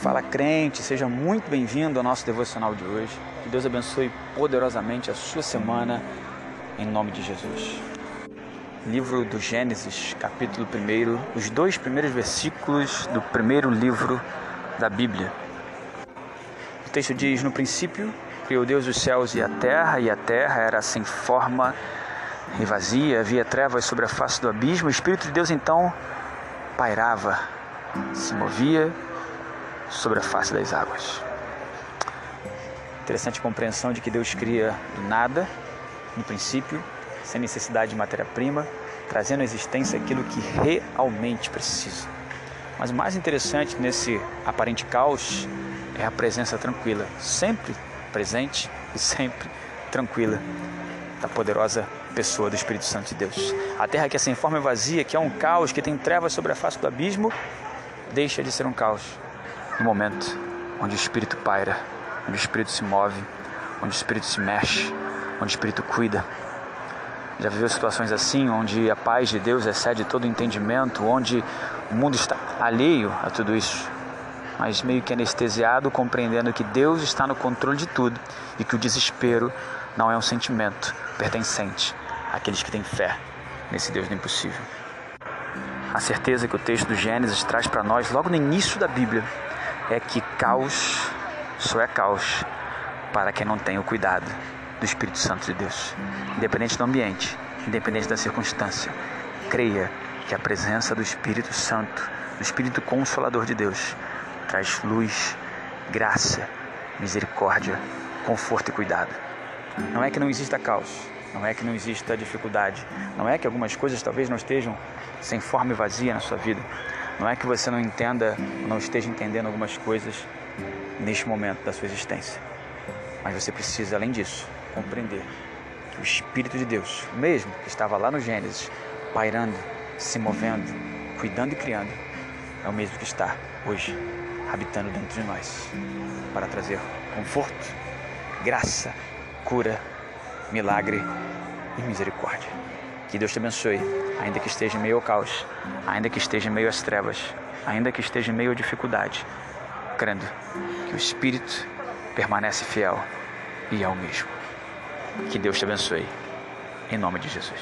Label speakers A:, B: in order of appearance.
A: Fala crente, seja muito bem-vindo ao nosso devocional de hoje. Que Deus abençoe poderosamente a sua semana, em nome de Jesus. Livro do Gênesis, capítulo 1, os dois primeiros versículos do primeiro livro da Bíblia. O texto diz: No princípio, criou Deus os céus e a terra, e a terra era sem forma e vazia, havia trevas sobre a face do abismo. O Espírito de Deus então pairava, se movia sobre a face das águas. Interessante compreensão de que Deus cria do nada, no princípio, sem necessidade de matéria-prima, trazendo à existência aquilo que realmente precisa. Mas o mais interessante nesse aparente caos é a presença tranquila, sempre presente e sempre tranquila da poderosa pessoa do Espírito Santo de Deus. A terra que é sem forma e vazia, que é um caos, que tem trevas sobre a face do abismo, deixa de ser um caos no momento onde o Espírito paira, onde o Espírito se move, onde o Espírito se mexe, onde o Espírito cuida. Já viveu situações assim, onde a paz de Deus excede todo entendimento, onde o mundo está alheio a tudo isso, mas meio que anestesiado, compreendendo que Deus está no controle de tudo e que o desespero não é um sentimento pertencente àqueles que têm fé nesse Deus do impossível. A certeza que o texto do Gênesis traz para nós logo no início da Bíblia é que caos só é caos para quem não tem o cuidado do Espírito Santo de Deus. Independente do ambiente, independente da circunstância, creia que a presença do Espírito Santo, do Espírito Consolador de Deus, traz luz, graça, misericórdia, conforto e cuidado. Não é que não exista caos, não é que não exista dificuldade, não é que algumas coisas talvez não estejam sem forma e vazia na sua vida, não é que você não entenda, não esteja entendendo algumas coisas neste momento da sua existência. Mas você precisa, além disso, compreender que o Espírito de Deus, mesmo que estava lá no Gênesis, pairando, se movendo, cuidando e criando, é o mesmo que está hoje habitando dentro de nós para trazer conforto, graça, cura, milagre e misericórdia. Que Deus te abençoe, ainda que esteja em meio ao caos, ainda que esteja em meio às trevas, ainda que esteja em meio à dificuldade, crendo que o Espírito permanece fiel e é o mesmo. Que Deus te abençoe, em nome de Jesus.